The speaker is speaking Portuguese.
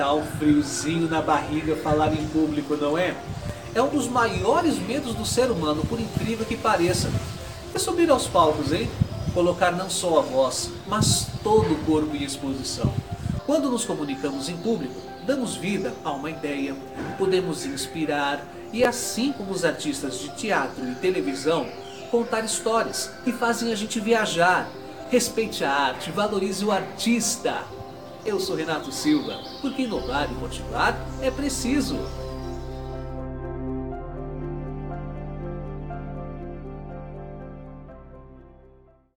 Dá um friozinho na barriga falar em público, não é? É um dos maiores medos do ser humano, por incrível que pareça. É subir aos palcos, hein? Colocar não só a voz, mas todo o corpo em exposição. Quando nos comunicamos em público, damos vida a uma ideia, podemos inspirar e assim como os artistas de teatro e televisão, contar histórias que fazem a gente viajar. Respeite a arte, valorize o artista. Eu sou Renato Silva, porque inovar e motivar é preciso.